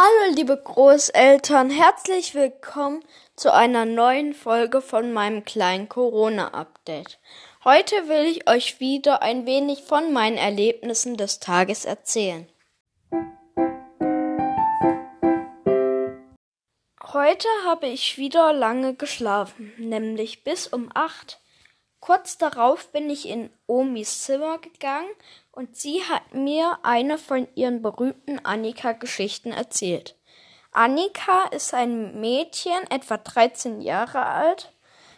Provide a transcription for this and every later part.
Hallo liebe Großeltern, herzlich willkommen zu einer neuen Folge von meinem kleinen Corona-Update. Heute will ich euch wieder ein wenig von meinen Erlebnissen des Tages erzählen. Heute habe ich wieder lange geschlafen, nämlich bis um acht. Kurz darauf bin ich in Omis Zimmer gegangen und sie hat mir eine von ihren berühmten Annika-Geschichten erzählt. Annika ist ein Mädchen, etwa 13 Jahre alt,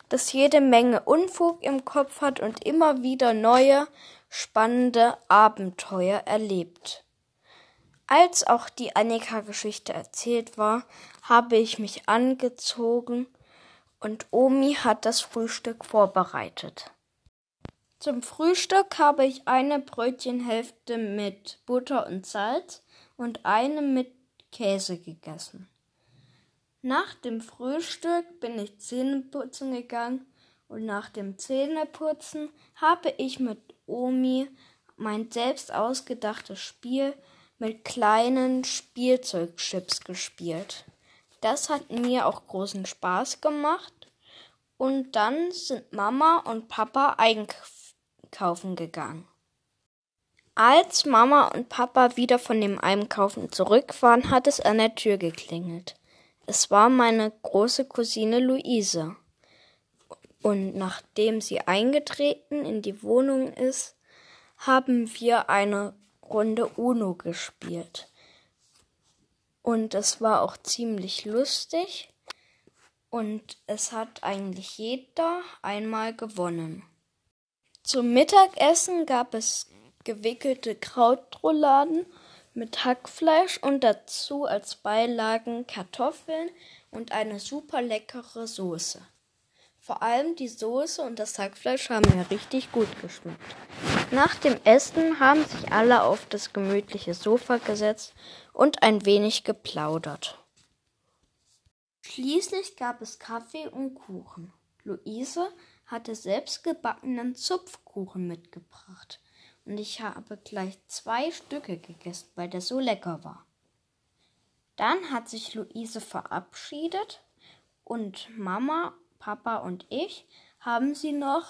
das jede Menge Unfug im Kopf hat und immer wieder neue, spannende Abenteuer erlebt. Als auch die Annika-Geschichte erzählt war, habe ich mich angezogen und Omi hat das Frühstück vorbereitet. Zum Frühstück habe ich eine Brötchenhälfte mit Butter und Salz und eine mit Käse gegessen. Nach dem Frühstück bin ich Zähneputzen gegangen und nach dem Zähneputzen habe ich mit Omi mein selbst ausgedachtes Spiel mit kleinen Spielzeugchips gespielt. Das hat mir auch großen Spaß gemacht. Und dann sind Mama und Papa einkaufen einkaufen gegangen. Als Mama und Papa wieder von dem Einkaufen zurück waren, hat es an der Tür geklingelt. Es war meine große Cousine Luise. Und nachdem sie eingetreten in die Wohnung ist, haben wir eine Runde Uno gespielt. Und es war auch ziemlich lustig. Und es hat eigentlich jeder einmal gewonnen. Zum Mittagessen gab es gewickelte Krautrouladen mit Hackfleisch und dazu als Beilagen Kartoffeln und eine super leckere Soße. Vor allem die Soße und das Hackfleisch haben mir richtig gut geschmeckt. Nach dem Essen haben sich alle auf das gemütliche Sofa gesetzt und ein wenig geplaudert. Schließlich gab es Kaffee und Kuchen. Luise hatte selbstgebackenen Zupfkuchen mitgebracht und ich habe gleich zwei Stücke gegessen, weil der so lecker war. Dann hat sich Luise verabschiedet und Mama, Papa und ich haben sie noch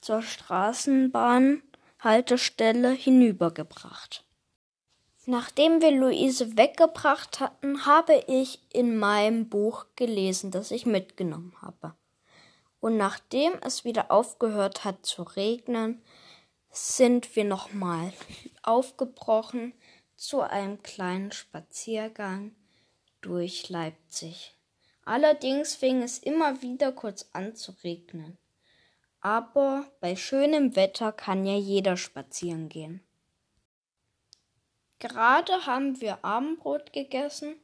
zur Straßenbahnhaltestelle hinübergebracht. Nachdem wir Luise weggebracht hatten, habe ich in meinem Buch gelesen, das ich mitgenommen habe und nachdem es wieder aufgehört hat zu regnen, sind wir nochmal aufgebrochen zu einem kleinen Spaziergang durch Leipzig. Allerdings fing es immer wieder kurz an zu regnen. Aber bei schönem Wetter kann ja jeder spazieren gehen. Gerade haben wir Abendbrot gegessen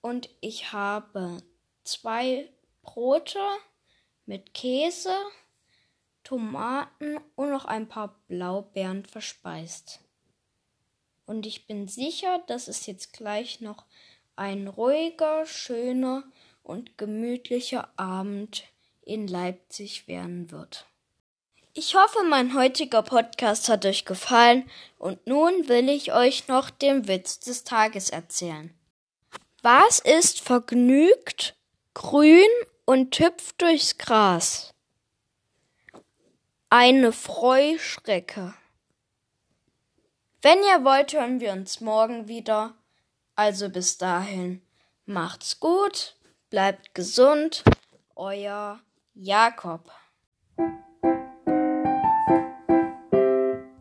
und ich habe zwei Brote mit Käse, Tomaten und noch ein paar Blaubeeren verspeist. Und ich bin sicher, dass es jetzt gleich noch ein ruhiger, schöner und gemütlicher Abend in Leipzig werden wird. Ich hoffe, mein heutiger Podcast hat euch gefallen und nun will ich euch noch den Witz des Tages erzählen. Was ist vergnügt, grün und hüpft durchs Gras. Eine Freuschrecke. Wenn ihr wollt, hören wir uns morgen wieder. Also bis dahin, macht's gut, bleibt gesund, euer Jakob.